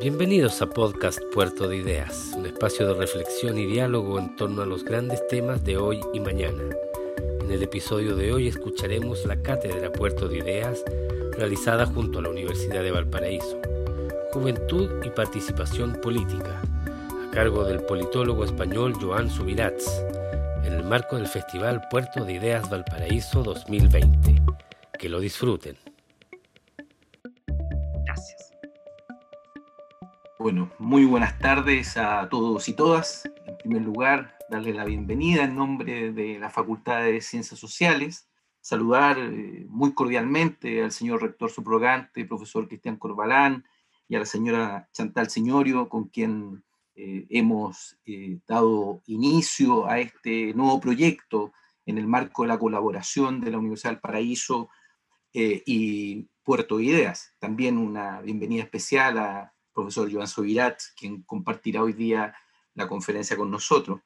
Bienvenidos a Podcast Puerto de Ideas, un espacio de reflexión y diálogo en torno a los grandes temas de hoy y mañana. En el episodio de hoy escucharemos la Cátedra Puerto de Ideas realizada junto a la Universidad de Valparaíso, Juventud y Participación Política, a cargo del politólogo español Joan Subirats, en el marco del Festival Puerto de Ideas Valparaíso 2020. Que lo disfruten. Bueno, muy buenas tardes a todos y todas. En primer lugar, darle la bienvenida en nombre de la Facultad de Ciencias Sociales. Saludar eh, muy cordialmente al señor rector subrogante, profesor Cristian Corbalán, y a la señora Chantal Señorio, con quien eh, hemos eh, dado inicio a este nuevo proyecto en el marco de la colaboración de la Universidad del Paraíso y Puerto Ideas. También una bienvenida especial a profesor Joan Sobirat, quien compartirá hoy día la conferencia con nosotros.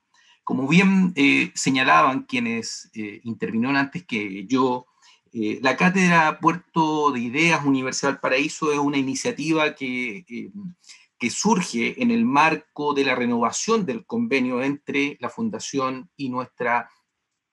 Como bien eh, señalaban quienes eh, intervinieron antes que yo, eh, la Cátedra Puerto de Ideas Universidad Paraíso es una iniciativa que, que surge en el marco de la renovación del convenio entre la Fundación y nuestra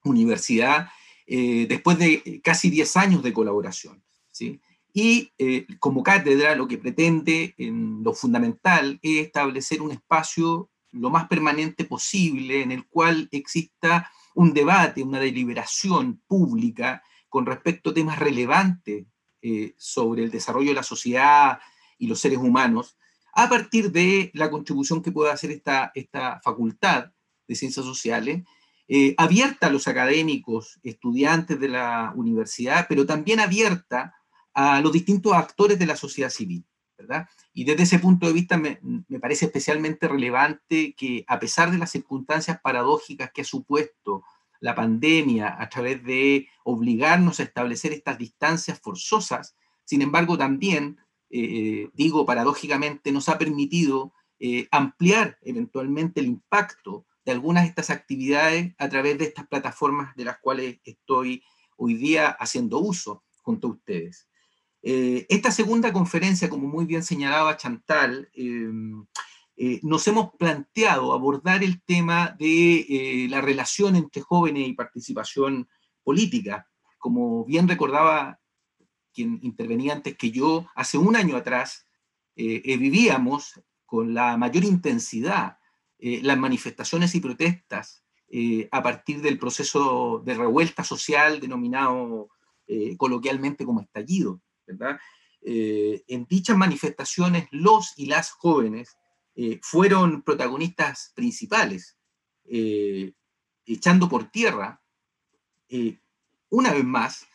universidad, después de casi 10 años de colaboración. ¿sí? Y eh, como cátedra lo que pretende en lo fundamental es establecer un espacio lo más permanente posible en el cual exista un debate, una deliberación pública con respecto a temas relevantes eh, sobre el desarrollo de la sociedad y los seres humanos, a partir de la contribución que pueda hacer esta, esta facultad de ciencias sociales, eh, abierta a los académicos, estudiantes de la universidad, pero también abierta a los distintos actores de la sociedad civil, ¿verdad? Y desde ese punto de vista me, parece especialmente relevante que a pesar de las circunstancias paradójicas que ha supuesto la pandemia a través de obligarnos a establecer estas distancias forzosas, sin embargo también, eh, digo paradójicamente, nos ha permitido eh, ampliar eventualmente el impacto de algunas de estas actividades a través de estas plataformas de las cuales estoy hoy día haciendo uso junto a ustedes. Eh, esta segunda conferencia, como muy bien señalaba Chantal, em, eh, nos hemos planteado abordar el tema de eh, la relación entre jóvenes y participación política. Como bien recordaba quien intervenía antes que yo, hace un año atrás vivíamos con la mayor intensidad las manifestaciones y protestas a partir del proceso de revuelta social denominado coloquialmente como estallido. Eh, en dichas manifestaciones, los y las jóvenes eh, fueron protagonistas principales, eh, echando por tierra, una vez más,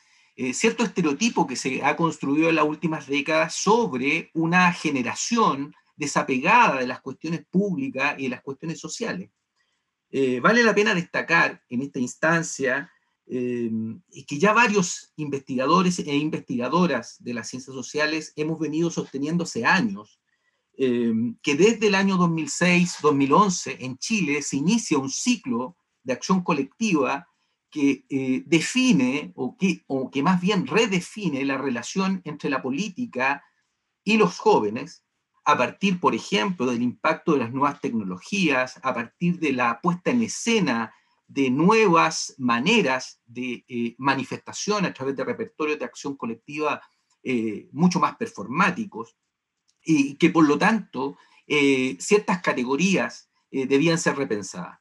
cierto estereotipo que se ha construido en las últimas décadas sobre una generación desapegada de las cuestiones públicas y de las cuestiones sociales. vale la pena destacar en esta instancia eh, que ya varios investigadores e investigadoras de las ciencias sociales hemos venido sosteniendo hace años, eh, que desde el año 2006-2011 en Chile se inicia un ciclo de acción colectiva que eh, define o que, o que más bien redefine la relación entre la política y los jóvenes a partir, por ejemplo, del impacto de las nuevas tecnologías, a partir de la puesta en escena de nuevas maneras de eh, manifestación a través de repertorios de acción colectiva eh, mucho más performáticos y que por lo tanto eh, ciertas categorías debían ser repensadas.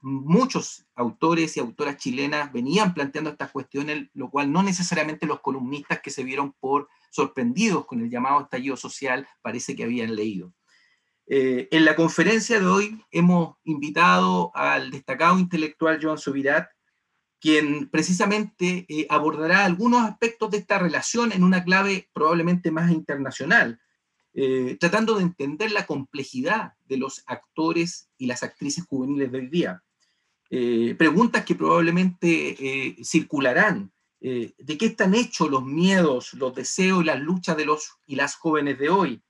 muchos autores y autoras chilenas venían planteando estas cuestiones, lo cual no necesariamente los columnistas que se vieron por sorprendidos con el llamado estallido social parece que habían leído. Eh, en la conferencia de hoy hemos invitado al destacado intelectual Joan Sobirat, quien precisamente eh, abordará algunos aspectos de esta relación en una clave probablemente más internacional, eh, tratando de entender la complejidad de los actores y las actrices juveniles de hoy día. preguntas que probablemente circularán. ¿De qué están hechos los miedos, los deseos y las luchas de los y las jóvenes de hoy?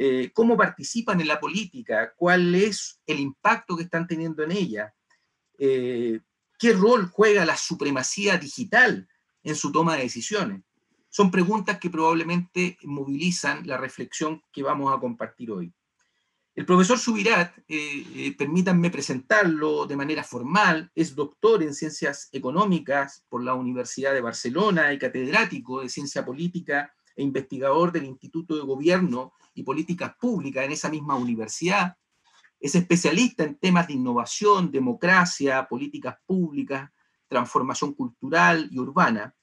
Eh, cómo participan en la política, cuál es el impacto que están teniendo en ella, eh, qué rol juega la supremacía digital en su toma de decisiones. Son preguntas que probablemente movilizan la reflexión que vamos a compartir hoy. El profesor Subirat, eh, permítanme presentarlo de manera formal, es doctor en ciencias económicas por la Universidad de Barcelona y catedrático de ciencia política e investigador del Instituto de Gobierno y Políticas Públicas en esa misma universidad. Es especialista en temas de innovación, democracia, políticas públicas, transformación cultural y urbana.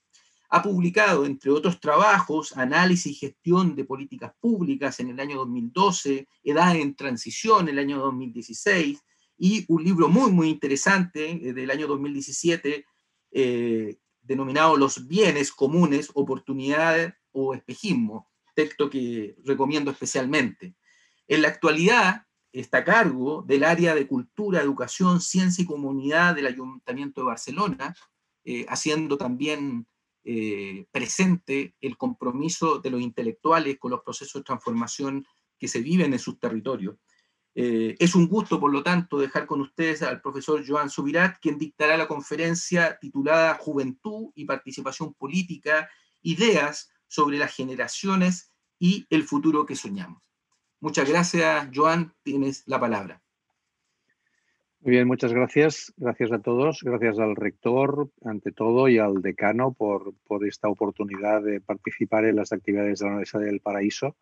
Ha publicado, entre otros trabajos, análisis y gestión de políticas públicas en el año 2012, Edad en Transición en el año 2016, y un libro muy, muy interesante eh, del año 2017, eh, denominado Los bienes comunes, oportunidades o espejismo, texto que recomiendo especialmente. En la actualidad está a cargo del área de Cultura, Educación, Ciencia y Comunidad del Ayuntamiento de Barcelona, eh, haciendo también eh, presente el compromiso de los intelectuales con los procesos de transformación que se viven en sus territorios. Eh, es un gusto, por lo tanto, dejar con ustedes al profesor Joan Subirat, quien dictará la conferencia titulada Juventud y Participación Política, Ideas sobre las generaciones y el futuro que soñamos. Muchas gracias, Joan. Tienes la palabra. Muy bien, muchas gracias. Gracias a todos. Gracias al rector, ante todo, y al decano por, por esta oportunidad de participar en las actividades de la Universidad del Paraíso.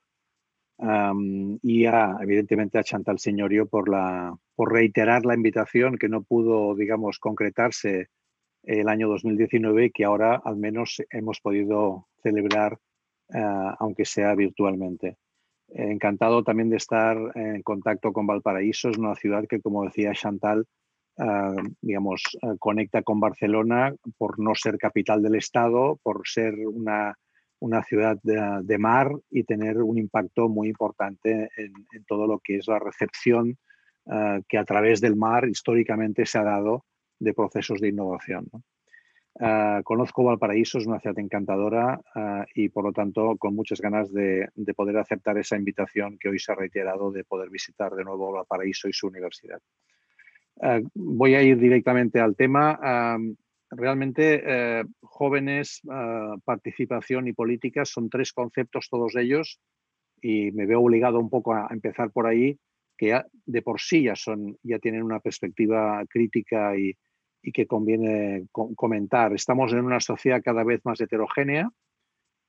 y a, evidentemente a Chantal Señorio por, la, por reiterar la invitación que no pudo, digamos, concretarse el año 2019 que ahora al menos hemos podido celebrar, eh, aunque sea virtualmente. Encantado también de estar en contacto con Valparaíso, es una ciudad que, como decía Chantal, eh, digamos, eh, conecta con Barcelona por no ser capital del Estado, por ser una, una ciudad de, mar y tener un impacto muy importante en, todo lo que es la recepción que a través del mar históricamente se ha dado de procesos de innovación. Ah, conozco Valparaíso, es una ciudad encantadora ah, y por lo tanto con muchas ganas de, poder aceptar esa invitación que hoy se ha reiterado de poder visitar de nuevo Valparaíso y su universidad. Ah, voy a ir directamente al tema. realmente eh, jóvenes, participación y política son tres conceptos todos ellos y me veo obligado un poco a empezar por ahí que de por sí ya, son, ya tienen una perspectiva crítica y, y que conviene comentar. Estamos en una sociedad cada vez más heterogénea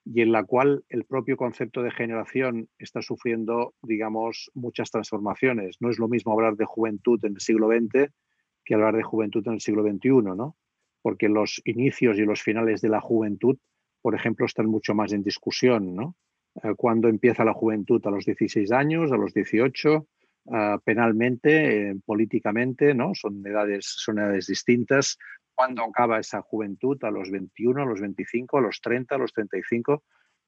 y en la cual el propio concepto de generación está sufriendo, digamos, muchas transformaciones. No es lo mismo hablar de juventud en el siglo XX que hablar de juventud en el siglo XXI, ¿no? Porque los inicios y los finales de la juventud, por ejemplo, están mucho más en discusión, ¿no? Eh, cuando empieza la juventud a los 16 años, a los 18, Ah, penalmente, eh, políticamente, ¿no? Son edades, son edades distintas. ¿Cuándo acaba esa juventud? ¿A los 21, a los 25, a los 30, a los 35?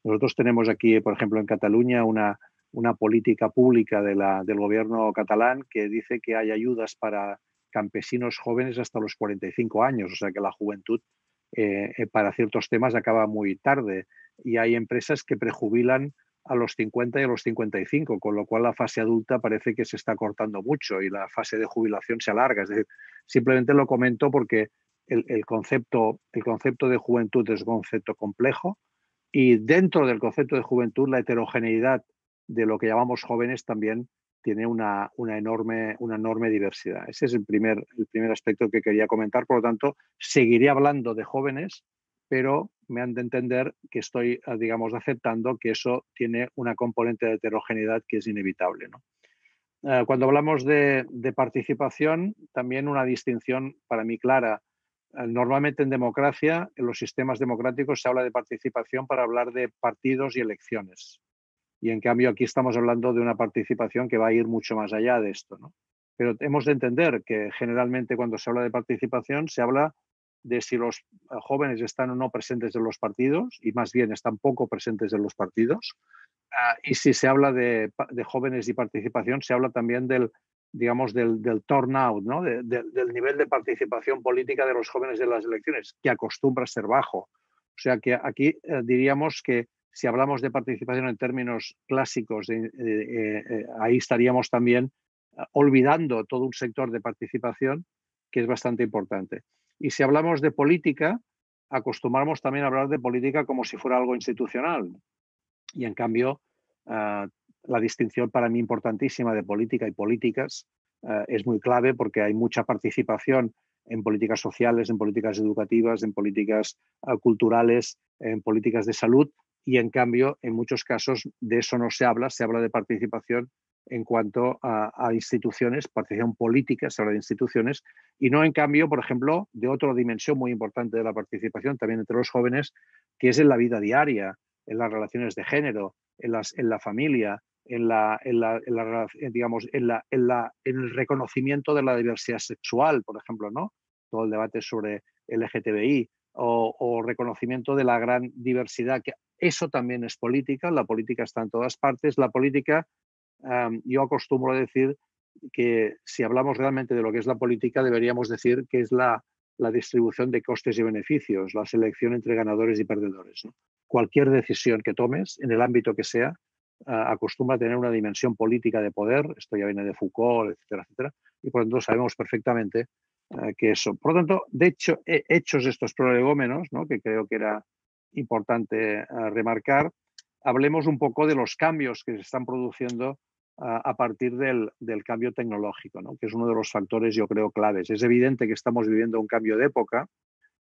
Nosotros tenemos aquí, por ejemplo, en Cataluña una, una política pública de del gobierno catalán que dice que hay ayudas para campesinos jóvenes hasta los 45 años, o sea que la juventud eh, eh, para ciertos temas acaba muy tarde y hay empresas que prejubilan a los 50 y a los 55, con lo cual la fase adulta parece que se está cortando mucho y la fase de jubilación se alarga. Es decir, simplemente lo comento porque el, concepto, el concepto de juventud es un concepto complejo y dentro del concepto de juventud la heterogeneidad de lo que llamamos jóvenes también tiene una, enorme diversidad. Ese es el primer, el primer aspecto que quería comentar. Por lo tanto, seguiré hablando de jóvenes, pero me han de entender que estoy, ah, digamos, aceptando que eso tiene una componente de heterogeneidad que es inevitable. Ah, cuando hablamos de, participación, también una distinción para mí clara. Ah, normalmente en democracia, en los sistemas democráticos, se habla de participación para hablar de partidos y elecciones. Y en cambio aquí estamos hablando de una participación que va a ir mucho más allá de esto. Pero hemos de entender que generalmente cuando se habla de participación se habla de si los eh, jóvenes están o no presentes en los partidos, y más bien están poco presentes en los partidos. Ah, y si se habla de, jóvenes y participación, se habla también del, digamos, del, del turnout, ¿no? del nivel de participación política de los jóvenes en las elecciones, que acostumbra ser bajo. O sea que aquí eh, diríamos que si hablamos de participación en términos clásicos, eh, ahí estaríamos también olvidando todo un sector de participación que es bastante importante. Y si hablamos de política, acostumbramos también a hablar de política como si fuera algo institucional. Y en cambio, ah, la distinción para mí importantísima de política y políticas ah, es muy clave porque hay mucha participación en políticas sociales, en políticas educativas, en políticas ah, culturales, en políticas de salud y en cambio en muchos casos de eso no se habla, se habla de participación en cuanto a, instituciones, participación política, se habla de instituciones, y no en cambio, por ejemplo, de otra dimensión muy importante de la participación también entre los jóvenes, que es en la vida diaria, en las relaciones de género, en, las, en la familia, en, la, en, la, en, la, en, la, en el reconocimiento de la diversidad sexual, por ejemplo, ¿no? Todo el debate sobre LGTBI o, o reconocimiento de la gran diversidad, que eso también es política, la política está en todas partes, la política yo acostumbro a decir que si hablamos realmente de lo que es la política, deberíamos decir que es la, distribución de costes y beneficios, la selección entre ganadores y perdedores. Cualquier decisión que tomes, en el ámbito que sea, acostumbra a tener una dimensión política de poder, esto ya viene de Foucault, etcétera, etcétera, y por lo tanto sabemos perfectamente que eso. Por lo tanto, de hecho, hechos estos prolegómenos, ¿no? que creo que era importante remarcar, hablemos un poco de los cambios que se están produciendo a, partir del, cambio tecnológico, que es uno de los factores, yo creo, claves. Es evidente que estamos viviendo un cambio de época,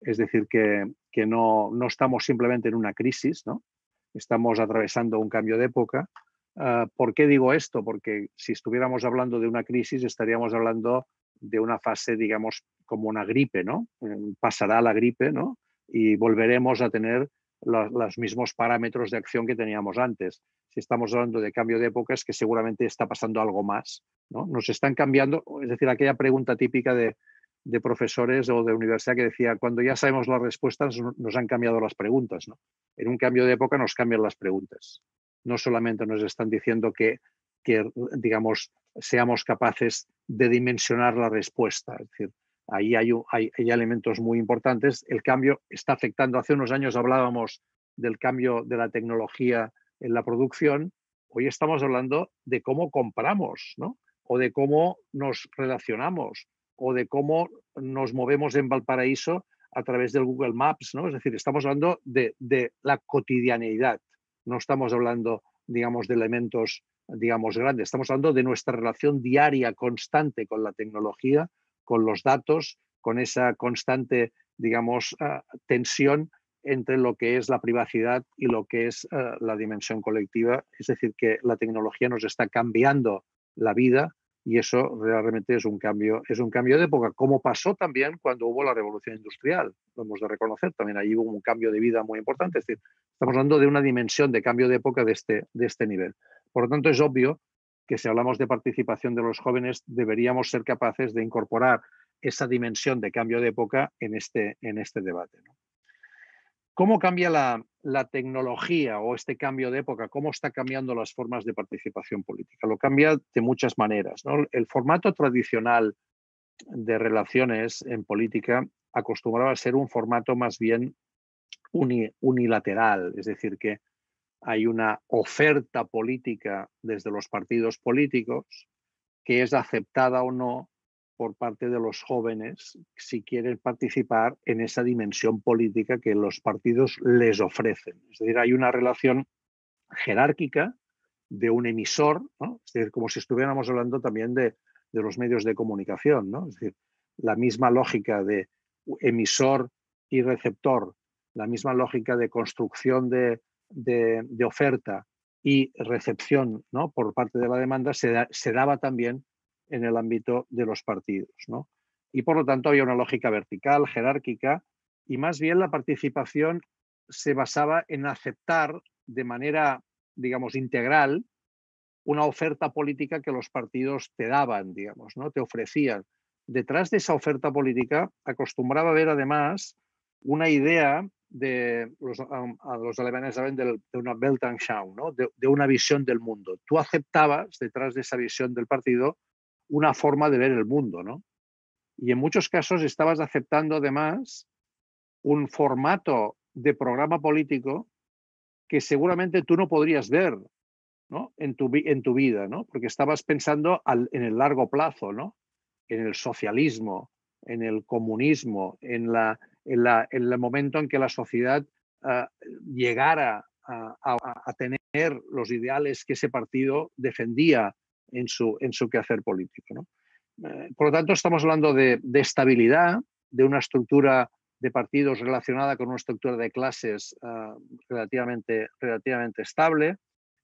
es decir, que, no, estamos simplemente en una crisis, estamos atravesando un cambio de época. Ah, ¿Por qué digo esto? Porque si estuviéramos hablando de una crisis, estaríamos hablando de una fase, digamos, como una gripe, ¿no? Pasará la gripe, ¿no? Y volveremos a tener los mismos parámetros de acción que teníamos antes. Si estamos hablando de cambio de época, es que seguramente está pasando algo más. ¿no? Nos están cambiando, es decir, aquella pregunta típica de, profesores o de universidad que decía, cuando ya sabemos las respuestas, nos han cambiado las preguntas. En un cambio de época nos cambian las preguntas. No solamente nos están diciendo que, que digamos, seamos capaces de dimensionar la respuesta. Es decir, Ahí hay, elementos muy importantes. El cambio está afectando. Hace unos años hablábamos del cambio de la tecnología en la producción. Hoy estamos hablando de cómo compramos, ¿no? O de cómo nos relacionamos, o de cómo nos movemos en Valparaíso a través del Google Maps, ¿no? Es decir, estamos hablando de, de la cotidianeidad. No estamos hablando, digamos, de elementos, digamos, grandes. Estamos hablando de nuestra relación diaria, constante con la tecnología con los datos, con esa constante, digamos, ah, tensión entre lo que es la privacidad y lo que es ah, la dimensión colectiva. Es decir, que la tecnología nos está cambiando la vida y eso realmente es un cambio, es un cambio de época, como pasó también cuando hubo la revolución industrial. Lo hemos de reconocer, también ahí hubo un cambio de vida muy importante. Es decir, estamos hablando de una dimensión de cambio de época de este, de este nivel. Por lo tanto, es obvio que si hablamos de participación de los jóvenes, deberíamos ser capaces de incorporar esa dimensión de cambio de época en este, en este debate. ¿Cómo cambia la, tecnología o este cambio de época? ¿Cómo está cambiando las formas de participación política? Lo cambia de muchas maneras. El formato tradicional de relaciones en política acostumbraba a ser un formato más bien unilateral, es decir, que hay una oferta política desde los partidos políticos que es aceptada o no por parte de los jóvenes si quieren participar en esa dimensión política que los partidos les ofrecen. Es decir, hay una relación jerárquica de un emisor, es decir, como si estuviéramos hablando también de, los medios de comunicación, ¿no? es decir, la misma lógica de emisor y receptor, la misma lógica de construcción de, de, oferta y recepción ¿no? por parte de la demanda se, se, daba también en el ámbito de los partidos. ¿no? Y por lo tanto había una lógica vertical, jerárquica, y más bien la participación se basaba en aceptar de manera, digamos, integral una oferta política que los partidos te daban, digamos, ¿no? te ofrecían. Detrás de esa oferta política acostumbraba a ver además una idea de los, alemanes saben de, una Weltanschauung, ¿no? De, de, una visión del mundo. Tú aceptabas detrás de esa visión del partido una forma de ver el mundo, ¿no? Y en muchos casos estabas aceptando además un formato de programa político que seguramente tú no podrías ver ¿no? En, tu, en tu vida, ¿no? porque estabas pensando en el largo plazo, ¿no? en el socialismo, en el comunismo, en la, en, el momento en que la sociedad ah, llegara a, tener los ideales que ese partido defendía en su, en su quehacer político. Eh, por lo tanto, estamos hablando de, estabilidad, de una estructura de partidos relacionada con una estructura de clases ah, relativamente, relativamente estable,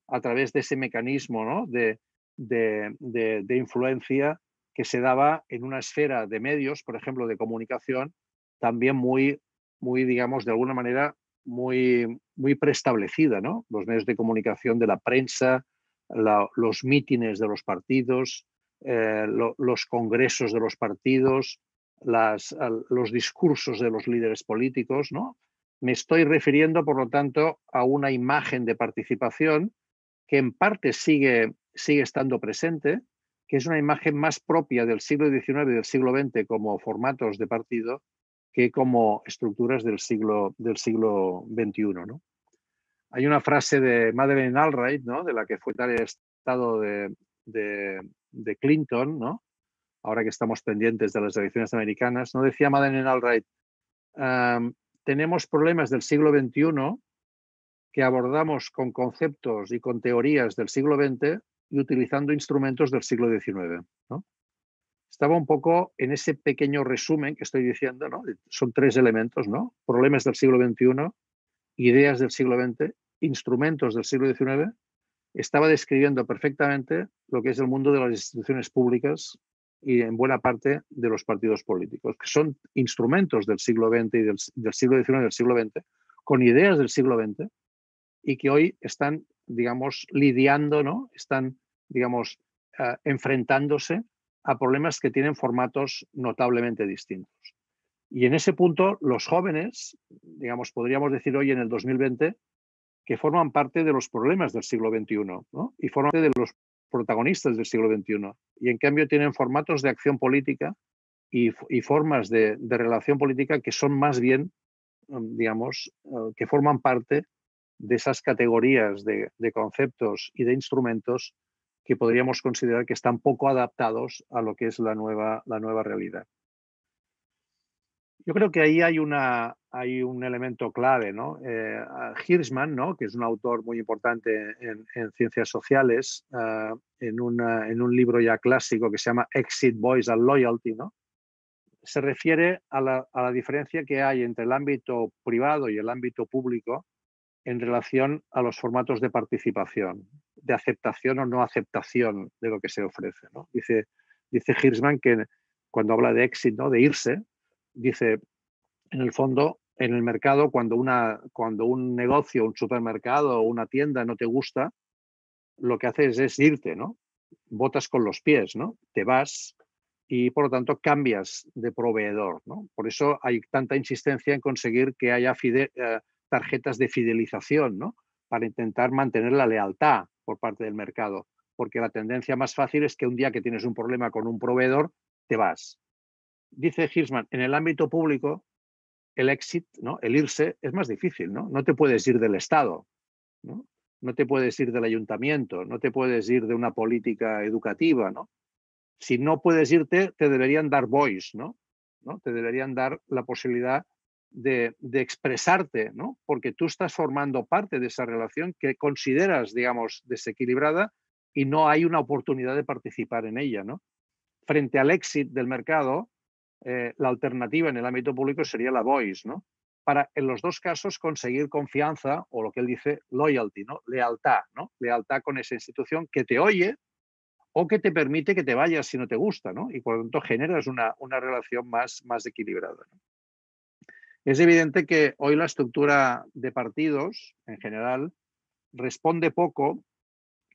a través de ese mecanismo de, de, influencia que se daba en una esfera de medios, por ejemplo, de comunicación, también muy, muy digamos, de alguna manera, muy, muy preestablecida, ¿no? Los medios de comunicación de la prensa, los mítines de los partidos, eh, los congresos de los partidos, los discursos de los líderes políticos, ¿no? Me estoy refiriendo, por lo tanto, a una imagen de participación que en parte sigue, sigue estando presente, que es una imagen más propia del siglo XIX y del siglo XX como formatos de partido que como estructuras del siglo, del siglo XXI. ¿no? Hay una frase de Madeleine Albright, ¿no? de la que fue tal estado de, de, Clinton, ¿no? ahora que estamos pendientes de las elecciones americanas, ¿no? decía Madeleine Albright, tenemos problemas del siglo XXI que abordamos con conceptos y con teorías del siglo XX y utilizando instrumentos del siglo XIX. Estaba un poco en ese pequeño resumen que estoy diciendo, ¿no? son tres elementos, ¿no? problemas del siglo XXI, ideas del siglo XX, instrumentos del siglo XIX, estaba describiendo perfectamente lo que es el mundo de las instituciones públicas y en buena parte de los partidos políticos, que son instrumentos del siglo XX y del, del siglo XIX y del siglo XX, con ideas del siglo XX, y que hoy están, digamos, lidiando, ¿no? Están, digamos, eh, enfrentándose a problemas que tienen formatos notablemente distintos. Y en ese punto, los jóvenes, digamos, podríamos decir hoy en el 2020, que forman parte de los problemas del siglo XXI y forman parte de los protagonistas del siglo XXI. Y en cambio tienen formatos de acción política y, formas de, relación política que son más bien, digamos, eh, que forman parte de esas categorías de, conceptos y de instrumentos que podríamos considerar que están poco adaptados a lo que es la nueva, la nueva realidad. Yo creo que ahí hay, una, hay un elemento clave. ¿no? Eh, Hirschman, ¿no? que es un autor muy importante en, ciencias sociales, eh, en, en, un libro ya clásico que se llama Exit Boys and Loyalty, ¿no? se refiere a la, a la diferencia que hay entre el ámbito privado y el ámbito público en relación a los formatos de participación, de aceptación o no aceptación de lo que se ofrece. ¿no? Dice, dice Hirschman que cuando habla de éxito, de irse, dice, en el fondo, en el mercado, cuando, una, cuando un negocio, un supermercado o una tienda no te gusta, lo que haces es irte, ¿no? Botas con los pies, ¿no? Te vas y por lo tanto cambias de proveedor, ¿no? Por eso hay tanta insistencia en conseguir que haya eh, tarjetas de fidelización, ¿no? Para intentar mantener la lealtad por parte del mercado, porque la tendencia más fácil es que un día que tienes un problema con un proveedor, te vas. Dice Hirschman, en el ámbito público, el exit, ¿no? el irse, es más difícil, ¿no? No te puedes ir del Estado, ¿no? No te puedes ir del ayuntamiento, no te puedes ir de una política educativa, ¿no? Si no puedes irte, te deberían dar voice, ¿no? ¿no? Te deberían dar la posibilidad de, expresarte, ¿no? Porque tú estás formando parte de esa relación que consideras, digamos, desequilibrada y no hay una oportunidad de participar en ella, ¿no? Frente al éxito del mercado, eh, la alternativa en el ámbito público sería la voice, ¿no? Para en los dos casos conseguir confianza o lo que él dice loyalty, ¿no? Lealtad, ¿no? Lealtad con esa institución que te oye o que te permite que te vayas si no te gusta, ¿no? Y por lo tanto generas una, una relación más, más equilibrada. Es evidente que hoy la estructura de partidos en general responde poco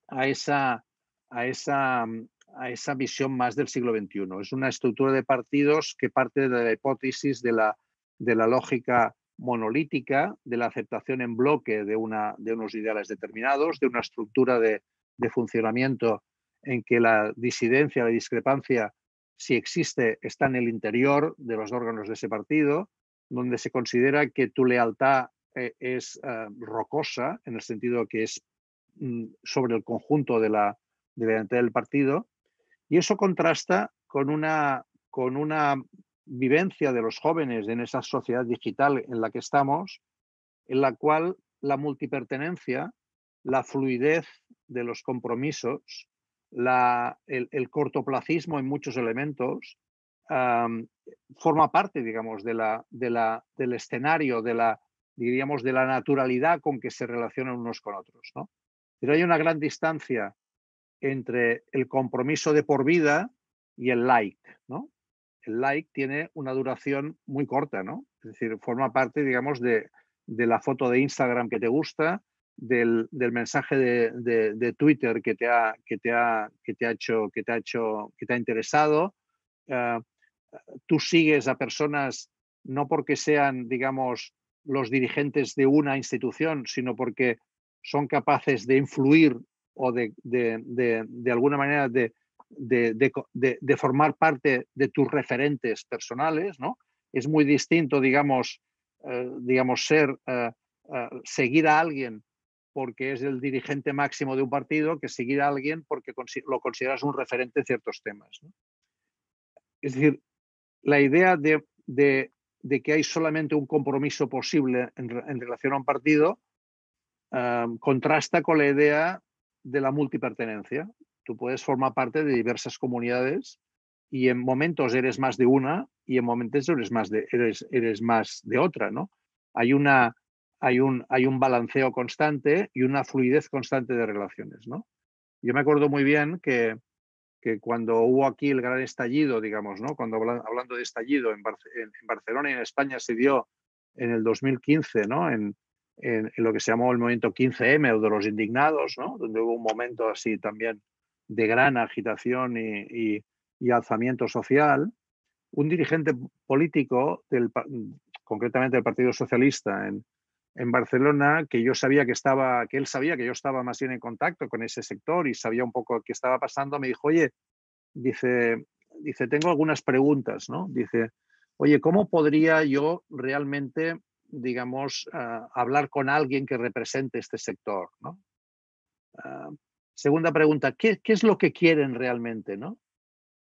a esa, a esa, a esa visión más del siglo XXI. Es una estructura de partidos que parte de la hipótesis de la, de la lógica monolítica, de la aceptación en bloque de, una, de unos ideales determinados, de una estructura de, de funcionamiento en que la disidencia, la discrepancia, si existe, está en el interior de los órganos de ese partido, donde se considera que tu lealtad eh, es eh, rocosa, en el sentido que es mm, sobre el conjunto de la, de del partido, y eso contrasta con una, con una vivencia de los jóvenes en esa sociedad digital en la que estamos, en la cual la multipertenencia, la fluidez de los compromisos, el, cortoplacismo en muchos elementos, forma parte, digamos, de la, de la, del escenario, de la, diríamos, de la naturalidad con que se relacionan unos con otros. ¿no? Pero hay una gran distancia entre el compromiso de por vida y el like. ¿no? El like tiene una duración muy corta, ¿no? Es decir, forma parte, digamos, de, de la foto de Instagram que te gusta, del, mensaje de, Twitter que te ha, que te ha, que te ha hecho, que te ha hecho, que te ha interesado. Ah, tú sigues a personas no porque sean, digamos, los dirigentes de una institución, sino porque son capaces de influir o de, de, alguna manera de, de, formar parte de tus referentes personales, ¿no? Es muy distinto, digamos, eh, digamos ser, eh, eh, seguir a alguien porque es el dirigente máximo de un partido que seguir a alguien porque lo consideras un referente en ciertos temas. Es decir, la idea de, que hay solamente un compromiso posible en, relación a un partido contrasta con la idea de la multipertenencia. Tú puedes formar parte de diversas comunidades y en momentos eres más de una y en momentos eres más de, eres, más de otra. ¿no? Hay un, hay un balanceo constante y una fluidez constante de relaciones. ¿no? Yo me acuerdo muy bien que, que cuando hubo aquí el gran estallido, digamos, ¿no? cuando hablando de estallido en, Barcelona y en España se dio en el 2015, ¿no? En, lo que se llamó el movimiento 15M o de los indignados, ¿no? donde hubo un momento así también de gran agitación y, y, alzamiento social, un dirigente político, del, concretamente del Partido Socialista en, en Barcelona que yo sabía que estaba, que él sabía que yo estaba más bien en contacto con ese sector y sabía un poco qué estaba pasando, me dijo, oye, dice, dice, tengo algunas preguntas, ¿no? Dice, oye, ¿cómo podría yo realmente, digamos, ah, hablar con alguien que represente este sector, ¿no? Ah, segunda pregunta, ¿qué, ¿qué, es lo que quieren realmente, ¿no?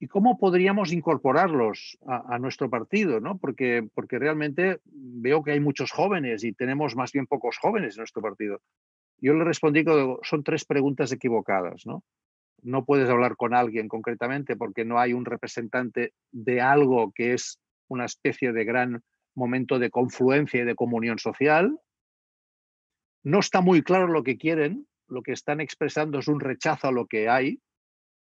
Y cómo podríamos incorporarlos a, nuestro partido, ¿no? Porque, porque realmente veo que hay muchos jóvenes y tenemos más bien pocos jóvenes en nuestro partido. Yo le respondí que son tres preguntas equivocadas, ¿no? No puedes hablar con alguien concretamente porque no hay un representante de algo que es una especie de gran momento de confluencia y de comunión social. No está muy claro lo que quieren, lo que están expresando es un rechazo a lo que hay,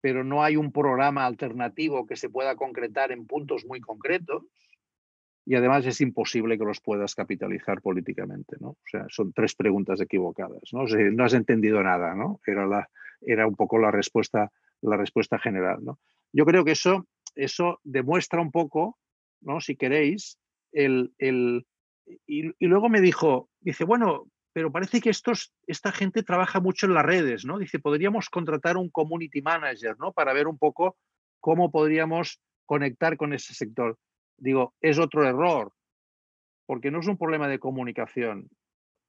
pero no hay un programa alternativo que se pueda concretar en puntos muy concretos y además es imposible que los puedas capitalizar políticamente, ¿no? O sea, son tres preguntas equivocadas, ¿no? no has entendido nada, ¿no? Era, la, era un poco la respuesta, la respuesta general, ¿no? Yo creo que eso, eso demuestra un poco, ¿no? Si queréis, el, el y, y, luego me dijo, dice, bueno, pero parece que estos, esta gente trabaja mucho en las redes, ¿no? Dice, podríamos contratar un community manager, ¿no? Para ver un poco cómo podríamos conectar con ese sector. Digo, es otro error, porque no es un problema de comunicación.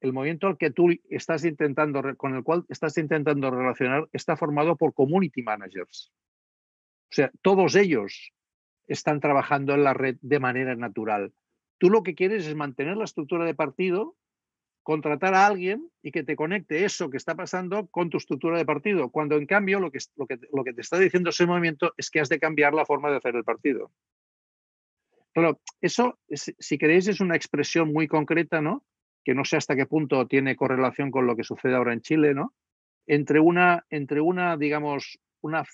El movimiento al que tú estás intentando, con el cual estás intentando relacionar, está formado por community managers. O sea, todos ellos están trabajando en la red de manera natural. Tú lo que quieres es mantener la estructura de partido contratar a alguien y que te conecte eso que está pasando con tu estructura de partido, cuando en cambio lo que, lo que, lo que te está diciendo ese movimiento es que has de cambiar la forma de hacer el partido. Claro, eso, si queréis, es una expresión muy concreta, ¿no? Que no sé hasta qué punto tiene correlación con lo que sucede ahora en Chile, ¿no? Entre una, entre una digamos, una,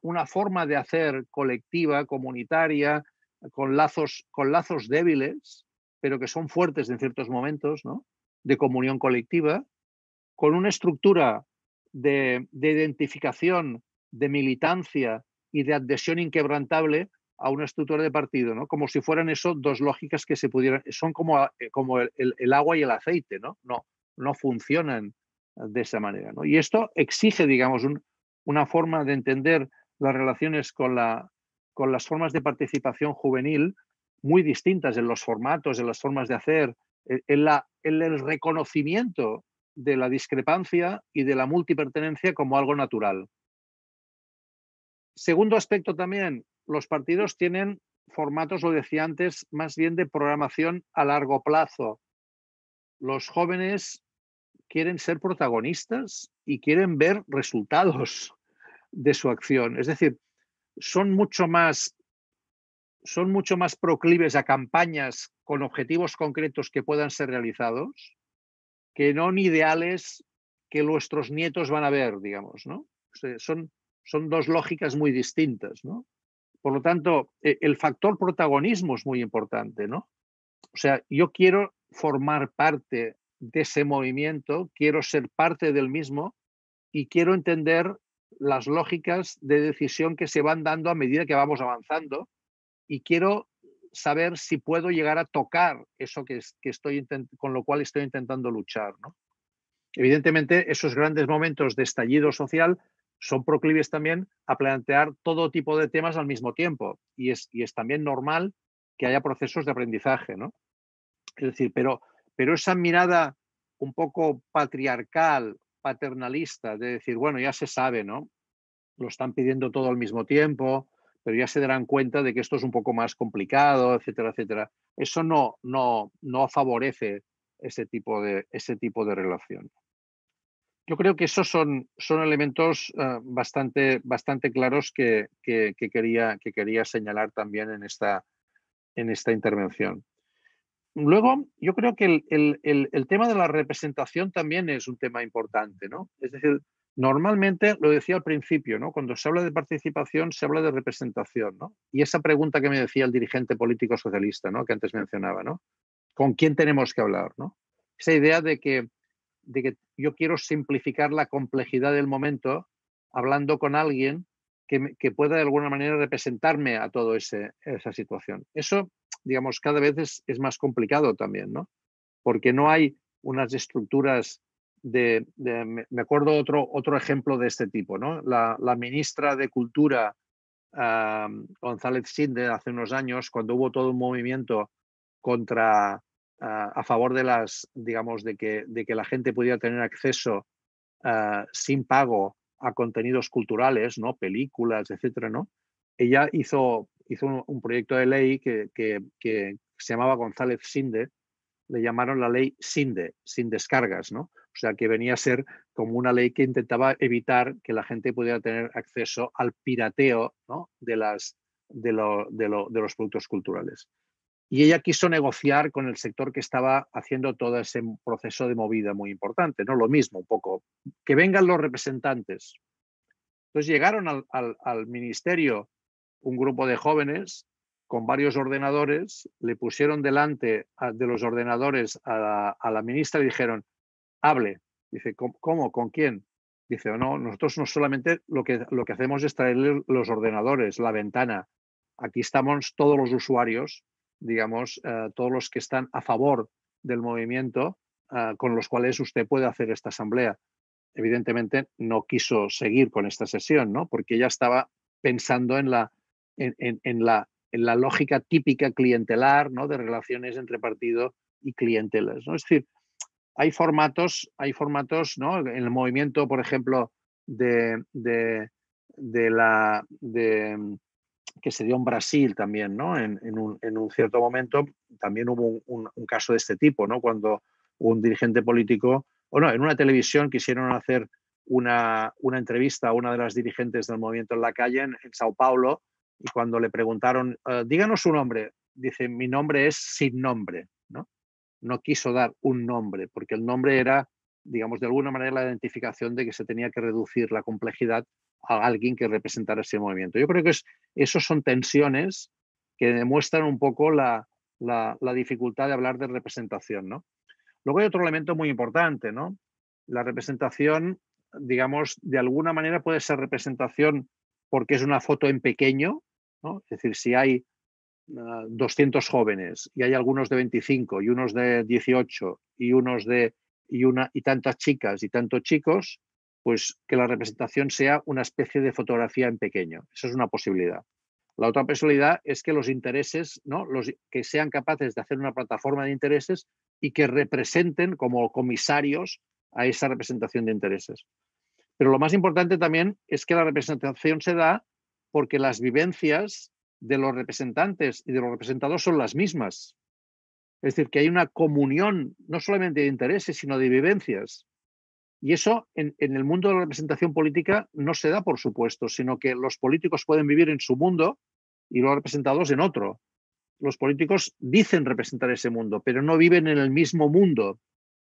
una forma de hacer colectiva, comunitaria, con lazos, con lazos débiles, pero que son fuertes en ciertos momentos, ¿no? De comunión colectiva, con una estructura de, identificación, de militancia y de adhesión inquebrantable a una estructura de partido, ¿no? Como si fueran eso dos lógicas que se pudieran, son como, eh, como el, agua y el aceite, ¿no? No, no funcionan de esa manera, ¿no? Y esto exige, digamos, una forma de entender las relaciones con, la, con las formas de participación juvenil muy distintas en los formatos, en las formas de hacer, en, la, el reconocimiento de la discrepancia y de la multipertenencia como algo natural. Segundo aspecto también, los partidos tienen formatos, lo decía antes, más bien de programación a largo plazo. Los jóvenes quieren ser protagonistas y quieren ver resultados de su acción. Es decir, son mucho más son mucho más proclives a campañas con objetivos concretos que puedan ser realizados que no ideales que nuestros nietos van a ver, digamos, ¿no? son, son dos lógicas muy distintas, ¿no? Por lo tanto, e, el factor protagonismo es muy importante, ¿no? O sea, yo quiero formar parte de ese movimiento, quiero ser parte del mismo y quiero entender las lógicas de decisión que se van dando a medida que vamos avanzando y quiero saber si puedo llegar a tocar eso que, que estoy con lo cual estoy intentando luchar. ¿no? Evidentemente, esos grandes momentos de estallido social son proclives también a plantear todo tipo de temas al mismo tiempo y es, y es también normal que haya procesos de aprendizaje. ¿no? Es decir, pero, pero esa mirada un poco patriarcal, paternalista, de decir, bueno, ya se sabe, ¿no? Lo están pidiendo todo al mismo tiempo, pero ya se darán cuenta de que esto es un poco más complicado, etcétera, etcétera. Eso no, no, no favorece ese tipo de, tipo de relación. Yo creo que esos son, son elementos eh, bastante, bastante claros que, que, quería, que quería señalar también en esta, en esta intervención. Luego, yo creo que el, el, el, tema de la representación también es un tema importante, ¿no? Es decir, Normalmente, lo decía al principio, ¿no? cuando se habla de participación, se habla de representación. ¿no? Y esa pregunta que me decía el dirigente político socialista, ¿no? que antes mencionaba, ¿no? ¿con quién tenemos que hablar? ¿no? Esa idea de que, de que yo quiero simplificar la complejidad del momento hablando con alguien que, que pueda de alguna manera representarme a toda esa situación. Eso, digamos, cada vez es, es más complicado también, ¿no? porque no hay unas estructuras me acuerdo otro, otro ejemplo de este tipo, ¿no? La, ministra de Cultura, González Sinde, hace unos años, cuando hubo todo un movimiento contra, a favor de las, digamos, de que, de que la gente pudiera tener acceso sin pago a contenidos culturales, ¿no? Películas, etcétera, ¿no? Ella hizo, hizo un, proyecto de ley que, que, que se llamaba González Sinde, le llamaron la ley SINDE, sin descargas, ¿no? O sea, que venía a ser como una ley que intentaba evitar que la gente pudiera tener acceso al pirateo de, las, de, los productos culturales. Y ella quiso negociar con el sector que estaba haciendo todo ese proceso de movida muy importante, ¿no? Lo mismo, un poco, que vengan los representantes. Entonces llegaron al, ministerio un grupo de jóvenes con varios ordenadores, le pusieron delante de los ordenadores a la ministra y dijeron, hable. Dice, ¿cómo? ¿Con quién? Dice, no, nosotros no solamente lo que, lo que hacemos es traerle los ordenadores, la ventana. Aquí estamos todos los usuarios, digamos, eh, todos los que están a favor del movimiento, eh, con los cuales usted puede hacer esta asamblea. Evidentemente no quiso seguir con esta sesión, ¿no? Porque ella estaba pensando en la, en, la, en la lógica típica clientelar, ¿no? De relaciones entre partido y clientelas, ¿no? Es decir, hay formatos, hay formatos, ¿no? En el movimiento, por ejemplo, de, la de, que se dio en Brasil también, ¿no? En, un, cierto momento también hubo un, caso de este tipo, ¿no? Cuando un dirigente político, o no, en una televisión quisieron hacer una, entrevista a una de las dirigentes del movimiento en la calle en, Sao Paulo y cuando le preguntaron, eh, díganos su nombre, dice, mi nombre es sin nombre, ¿no? no quiso dar un nombre, porque el nombre era, digamos, de alguna manera la identificación de que se tenía que reducir la complejidad a alguien que representara ese movimiento. Yo creo que es, esos son tensiones que demuestran un poco la, dificultad de hablar de representación. ¿no? Luego hay otro elemento muy importante, ¿no? La representación, digamos, de alguna manera puede ser representación porque es una foto en pequeño, Es decir, si hay 200 jóvenes y hay algunos de 25 y unos de 18 y unos de y una y tantas chicas y tantos chicos, pues que la representación sea una especie de fotografía en pequeño. Esa es una posibilidad. La otra posibilidad es que los intereses, ¿no? Los, que sean capaces de hacer una plataforma de intereses y que representen como comisarios a esa representación de intereses. Pero lo más importante también es que la representación se da porque las vivencias de los representantes y de los representados son las mismas. Es decir, que hay una comunión no solamente de intereses, sino de vivencias. Y eso en, el mundo de la representación política no se da por supuesto, sino que los políticos pueden vivir en su mundo y los representados en otro. Los políticos dicen representar ese mundo, pero no viven en el mismo mundo.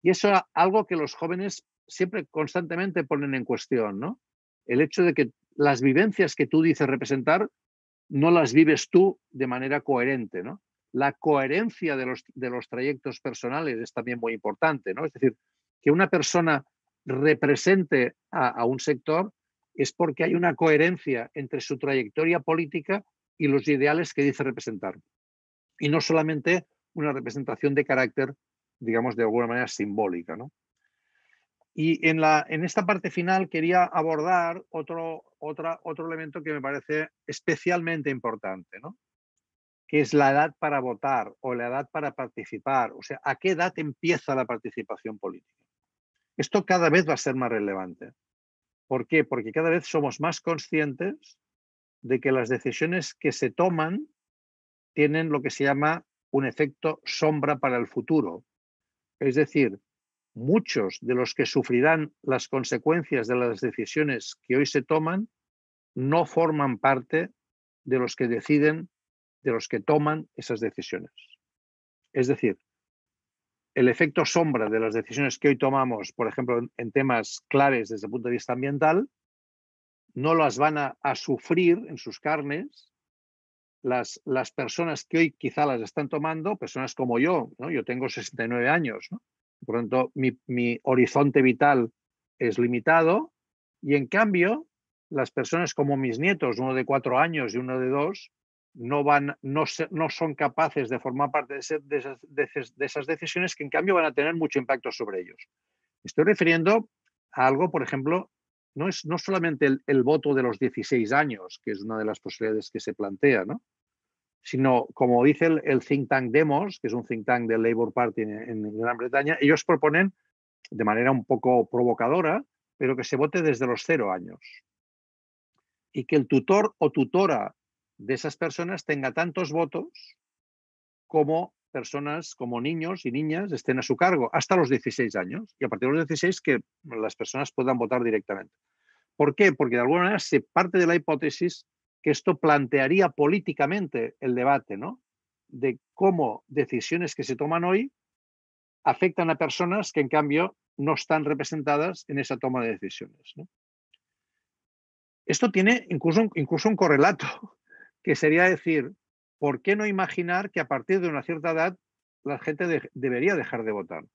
Y eso es algo que los jóvenes siempre constantemente ponen en cuestión, ¿no? El hecho de que las vivencias que tú dices representar no las vives tú de manera coherente, ¿no? La coherencia de los, de los trayectos personales es también muy importante, ¿no? Es decir, que una persona represente a, un sector es porque hay una coherencia entre su trayectoria política y los ideales que dice representar. Y no solamente una representación de carácter, digamos, de alguna manera simbólica. ¿no? Y en, la, en esta parte final quería abordar otro, otra, otro elemento que me parece especialmente importante, ¿no? que es la edad para votar o la edad para participar. O sea, ¿a qué edad empieza la participación política? Esto cada vez va a ser más relevante. ¿Por qué? Porque cada vez somos más conscientes de que las decisiones que se toman tienen lo que se llama un efecto sombra para el futuro. Es decir, muchos de los que sufrirán las consecuencias de las decisiones que hoy se toman no forman parte de los que deciden, de los que toman esas decisiones. Es decir, el efecto sombra de las decisiones que hoy tomamos, por ejemplo, en temas claves desde el punto de vista ambiental, no las van a, sufrir en sus carnes las, las, personas que hoy quizá las están tomando, personas como yo, ¿no? yo tengo 69 años, por lo tanto mi, horizonte vital es limitado y en cambio las personas como mis nietos, uno de cuatro años y uno de dos, no, van, no, no son capaces de formar parte de, esas, de, esas, decisiones que en cambio van a tener mucho impacto sobre ellos. Estoy refiriendo a algo, por ejemplo, no es no solamente el, voto de los 16 años, que es una de las posibilidades que se plantea, ¿no? Sino, como dice el, think tank Demos, que es un think tank del Labour Party en, en Gran Bretaña, ellos proponen de manera un poco provocadora, pero que se vote desde los cero años. Y que el tutor o tutora de esas personas tenga tantos votos como personas, como niños y niñas estén a su cargo hasta los 16 años y a partir de los 16 que las personas puedan votar directamente. ¿Por qué? Porque de alguna manera se parte de la hipótesis que esto plantearía políticamente el debate, ¿no? De cómo decisiones que se toman hoy afectan a personas que en cambio no están representadas en esa toma de decisiones. Esto tiene incluso, incluso un correlato que sería decir, ¿por qué no imaginar que a partir de una cierta edad la gente debería dejar de votar?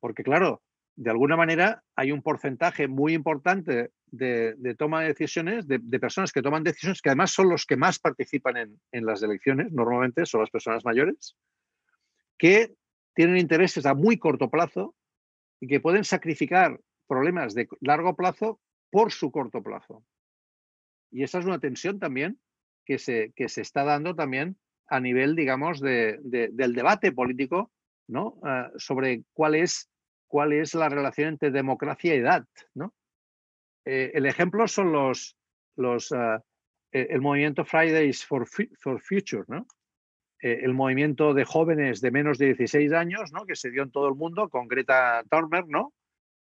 Porque claro, de alguna manera hay un porcentaje muy importante de, toma de decisiones, de, personas que toman decisiones, que además son los que más participan en, en las elecciones, normalmente son las personas mayores, que tienen intereses a muy corto plazo y que pueden sacrificar problemas de largo plazo por su corto plazo. Y esa es una tensión también que se, que se está dando también a nivel, digamos, de, del debate político, ¿no? Ah, sobre cuál es, cuál es la relación entre democracia y edad, ¿no? Eh, el ejemplo son los, los ah, e, el movimiento Fridays for, Future, ¿no? Eh, el movimiento de jóvenes de menos de 16 años, ¿no? Que se dio en todo el mundo con Greta Thunberg, ¿no?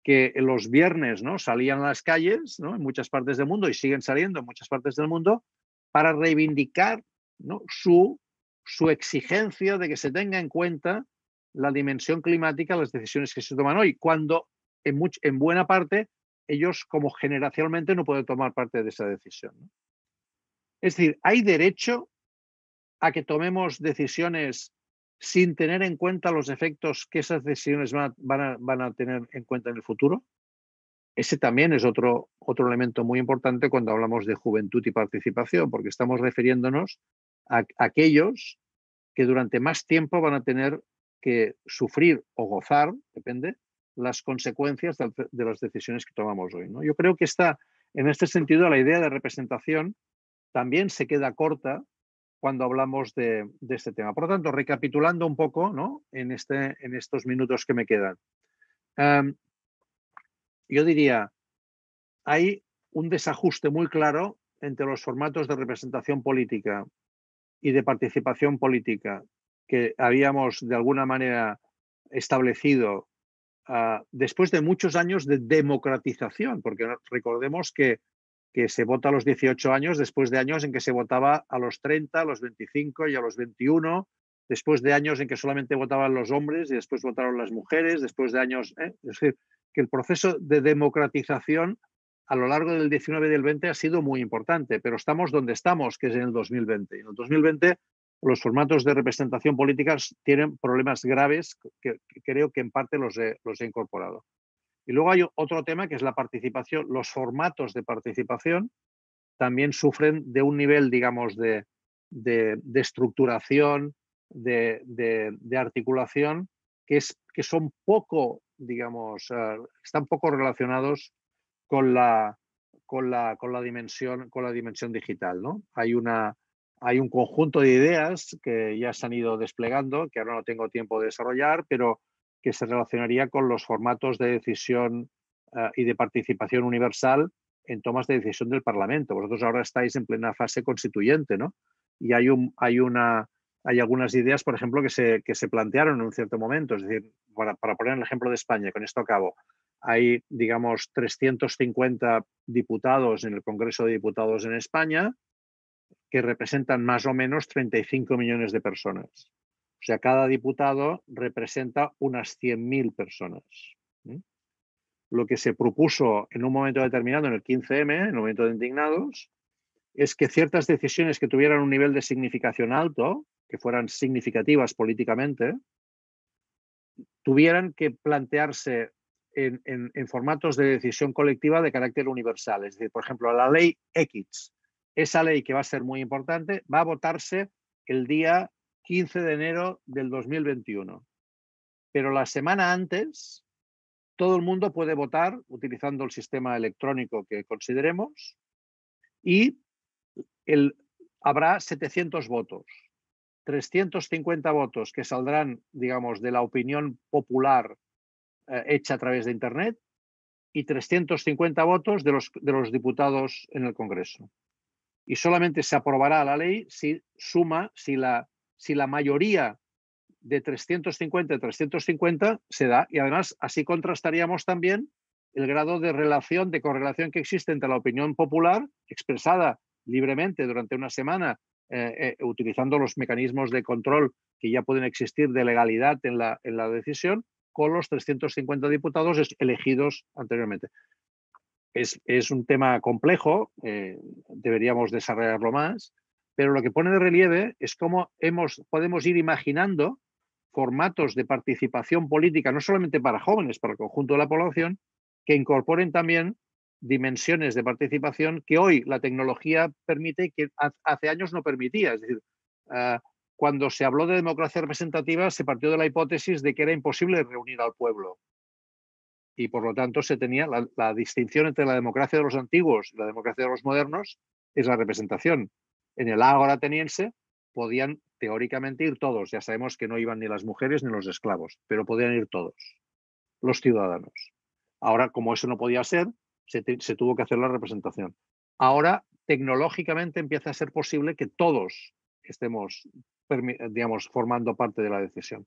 que los viernes ¿no? salían a las calles ¿no? en muchas partes del mundo y siguen saliendo en muchas partes del mundo para reivindicar ¿no? su, su exigencia de que se tenga en cuenta la dimensión climática, las decisiones que se toman hoy, cuando en, en buena parte ellos como generacionalmente no pueden tomar parte de esa decisión. Es decir, hay derecho a que tomemos decisiones sin tener en cuenta los efectos que esas decisiones van a, tener en cuenta en el futuro? Ese también es otro, otro elemento muy importante cuando hablamos de juventud y participación, porque estamos refiriéndonos a, aquellos que durante más tiempo van a tener que sufrir o gozar, depende, las consecuencias de, las decisiones que tomamos hoy. ¿no? Yo creo que está, en este sentido, la idea de representación también se queda corta cuando hablamos de, este tema. Por lo tanto, recapitulando un poco ¿no? en, este, en estos minutos que me quedan. yo diría, hay un desajuste muy claro entre los formatos de representación política y de participación política que habíamos de alguna manera establecido ah, después de muchos años de democratización, porque recordemos que, que se vota a los 18 años después de años en que se votaba a los 30, a los 25 y a los 21, después de años en que solamente votaban los hombres y después votaron las mujeres, después de años, ¿eh? es decir, que el proceso de democratización a lo largo del 19 y del 20 ha sido muy importante, pero estamos donde estamos, que es en el 2020. En el 2020 los formatos de representación política tienen problemas graves que, creo que en parte los he, incorporado. Y luego hay otro tema que es la participación. Los formatos de participación también sufren de un nivel, digamos, de, de, estructuración, de, de, articulación, que, es, que son poco, digamos, eh, están poco relacionados con la, con la, con la, dimensión, con la dimensión digital. ¿no? Hay, una, hay un conjunto de ideas que ya se han ido desplegando, que ahora no tengo tiempo de desarrollar, pero que se relacionaría con los formatos de decisión eh, y de participación universal en tomas de decisión del Parlamento. Vosotros ahora estáis en plena fase constituyente, ¿no? Y hay, un, hay, una, hay algunas ideas, por ejemplo, que se, que se plantearon en un cierto momento. Es decir, para, para poner el ejemplo de España, con esto acabo hay, digamos, 350 diputados en el Congreso de Diputados en España que representan más o menos 35 millones de personas. O sea, cada diputado representa unas 100.000 personas. Lo que se propuso en un momento determinado, en el 15M, en el momento de indignados, es que ciertas decisiones que tuvieran un nivel de significación alto, que fueran significativas políticamente, tuvieran que plantearse en, formatos de decisión colectiva de carácter universal. Es decir, por ejemplo, la ley X, esa ley que va a ser muy importante, va a votarse el día 15 de enero del 2021. Pero la semana antes, todo el mundo puede votar utilizando el sistema electrónico que consideremos y habrá 700 votos. 350 votos que saldrán, digamos, de la opinión popular eh, hecha a través de Internet y 350 votos de los, de los diputados en el Congreso. Y solamente se aprobará la ley si suma, si la, si la mayoría de 350 y 350 se da. Y además así contrastaríamos también el grado de relación, de correlación que existe entre la opinión popular expresada libremente durante una semana, eh, eh, utilizando los mecanismos de control que ya pueden existir de legalidad en la, en la decisión, con los 350 diputados elegidos anteriormente. Es, un tema complejo, eh, deberíamos desarrollarlo más, pero lo que pone de relieve es cómo hemos, podemos ir imaginando formatos de participación política, no solamente para jóvenes, para el conjunto de la población, que incorporen también dimensiones de participación que hoy la tecnología permite que hace años no permitía. Es decir, ah, cuando se habló de democracia representativa, se partió de la hipótesis de que era imposible reunir al pueblo. Y por lo tanto se tenía la, distinción entre la democracia de los antiguos y la democracia de los modernos, es la representación. En el ágora ateniense podían teóricamente ir todos. Ya sabemos que no iban ni las mujeres ni los esclavos, pero podían ir todos, los ciudadanos. Ahora, como eso no podía ser, se, se tuvo que hacer la representación. Ahora, tecnológicamente empieza a ser posible que todos estemos digamos, formando parte de la decisión.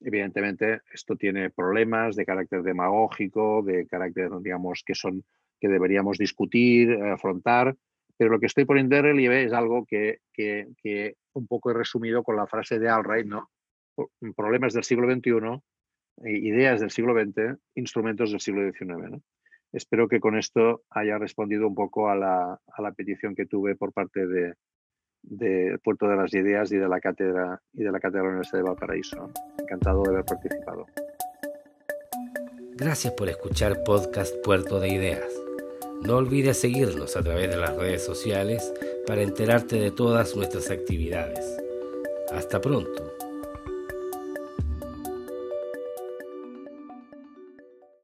Evidentemente, esto tiene problemas de carácter demagógico, de carácter, digamos, que son que deberíamos discutir, afrontar, pero lo que estoy poniendo de relieve es algo que, que, un poco he resumido con la frase de Albright, ¿no? Problemas del siglo XXI, ideas del siglo XX, instrumentos del siglo XIX. Espero que con esto haya respondido un poco a la, a la petición que tuve por parte de, del Puerto de las Ideas y de la cátedra y de la cátedra de Universidad de Valparaíso. Encantado de haber participado. Gracias por escuchar podcast Puerto de Ideas. No olvides seguirnos a través de las redes sociales para enterarte de todas nuestras actividades. Hasta pronto.